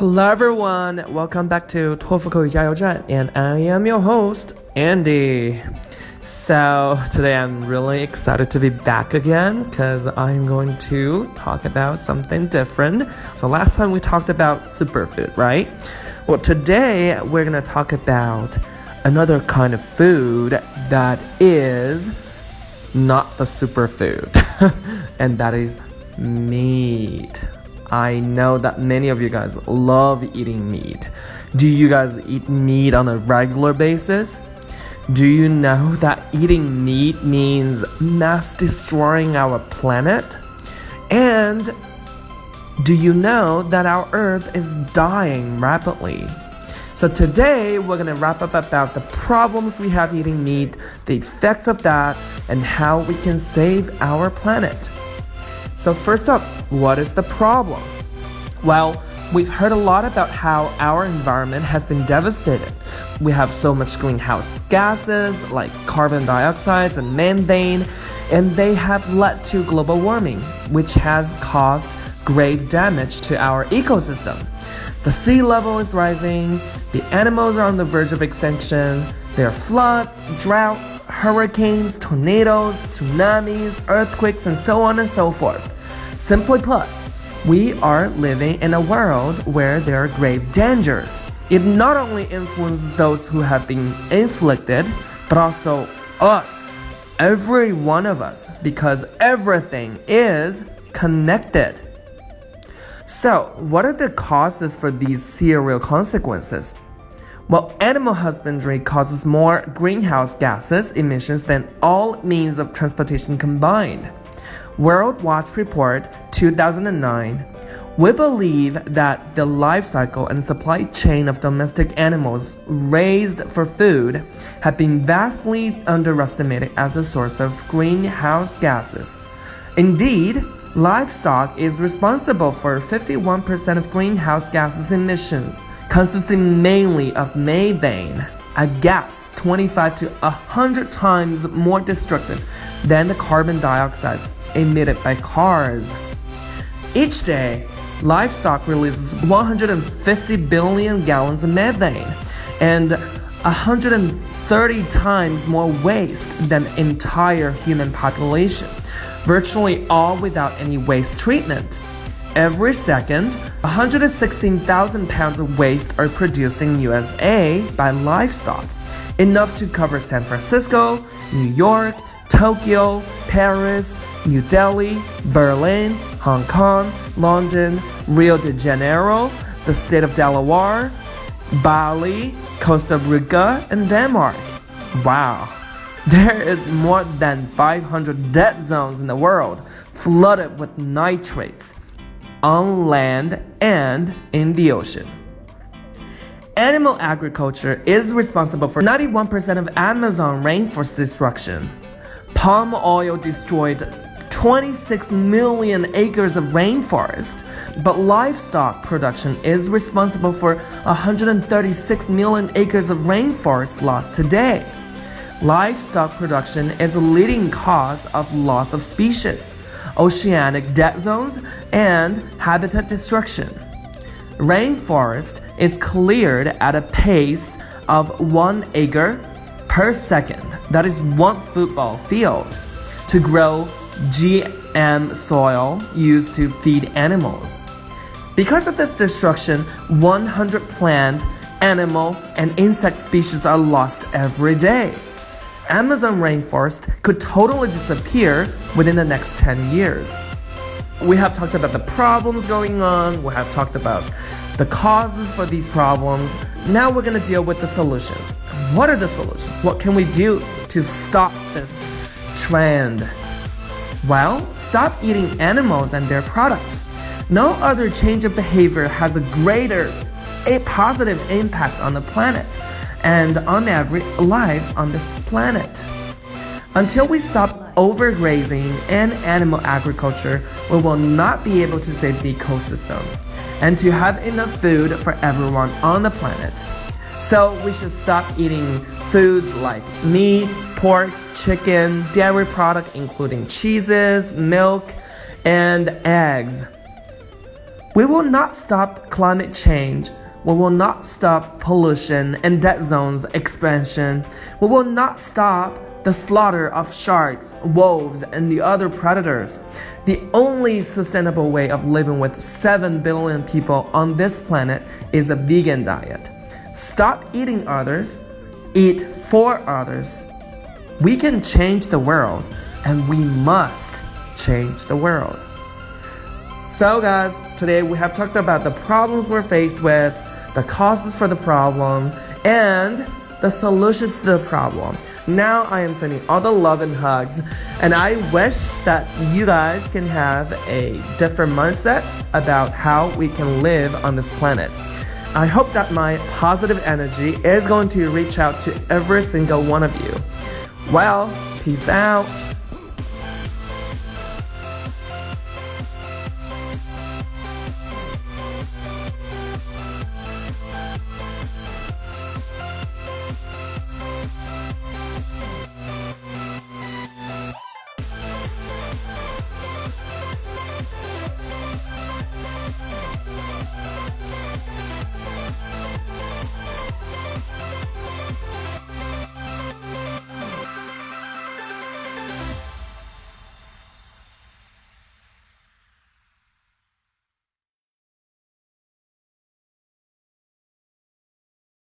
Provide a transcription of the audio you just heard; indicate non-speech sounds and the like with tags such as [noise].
Hello everyone, welcome back to 托福口语加油站 and I am your host, Andy. So today I'm really excited to be back again because I'm going to talk about something different. So last time we talked about superfood, right? Well, today we're going to talk about another kind of food that is not the superfood, [laughs] and that is meat. I know that many of you guys love eating meat. Do you guys eat meat on a regular basis? Do you know that eating meat means mass destroying our planet? And do you know that our Earth is dying rapidly? So today we're gonna wrap up about the problems we have eating meat, the effects of that, and how we can save our planet. So first up, what is the problem? Well, we've heard a lot about how our environment has been devastated. We have so much greenhouse gases like carbon dioxide and methane, and they have led to global warming, which has caused grave damage to our ecosystem. The sea level is rising, the animals are on the verge of extinction, there are floods, droughts, hurricanes, tornadoes, tsunamis, earthquakes, and so on and so forth. Simply put, we are living in a world where there are grave dangers. It not only influences those who have been inflicted, but also us, every one of us, because everything is connected. So, what are the causes for these serial consequences? Well, animal husbandry causes more greenhouse gases emissions than all means of transportation combined. World Watch Report 2009, we believe that the life cycle and supply chain of domestic animals raised for food have been vastly underestimated as a source of greenhouse gases. Indeed, livestock is responsible for 51% of greenhouse gases emissions, consisting mainly of methane, a gas 25 to 100 times more destructive than the carbon dioxide emitted by cars. Each day, livestock releases 150 billion gallons of methane and 130 times more waste than the entire human population, virtually all without any waste treatment. Every second, 116,000 pounds of waste are produced in USA by livestock, enough to cover San Francisco, New York, Tokyo, Paris, New Delhi, Berlin, Hong Kong, London, Rio de Janeiro, the state of Delaware, Bali, Costa Rica, and Denmark. Wow. There is more than 500 dead zones in the world flooded with nitrates on land and in the ocean. Animal agriculture is responsible for 91% of Amazon rainforest destruction. Palm oil destroyed 26 million acres of rainforest, but livestock production is responsible for 136 million acres of rainforest lost today. Livestock production is a leading cause of loss of species, oceanic dead zones, and habitat destruction. Rainforest is cleared at a pace of one acre per second, that is one football field, to grow GM soy used to feed animals. Because of this destruction, 100 plant, animal, and insect species are lost every day. Amazon rainforest could totally disappear within the next 10 years. We have talked about the problems going on, we have talked about the causes for these problems. Now we're going to deal with the solutions. What are the solutions? What can we do to stop this trend? Well, stop eating animals and their products. No other change of behavior has a greater, a positive impact on the planet and on every life on this planet. Until we stop overgrazing and animal agriculture, we will not be able to save the ecosystem and to have enough food for everyone on the planet. So we should stop eating foods like meat, pork, chicken, dairy product including cheeses, milk, and eggs. We will not stop climate change. We will not stop pollution and dead zones expansion. We will not stop the slaughter of sharks, wolves, and the other predators. The only sustainable way of living with 7 billion people on this planet is a vegan diet. Stop eating others, eat for others. We can change the world, and we must change the world. So, guys, today we have talked about the problems we're faced with, the causes for the problem, and the solutions to the problem. Now I am sending all the love and hugs, and I wish that you guys can have a different mindset about how we can live on this planet. I hope that my positive energy is going to reach out to every single one of you. Well, peace out.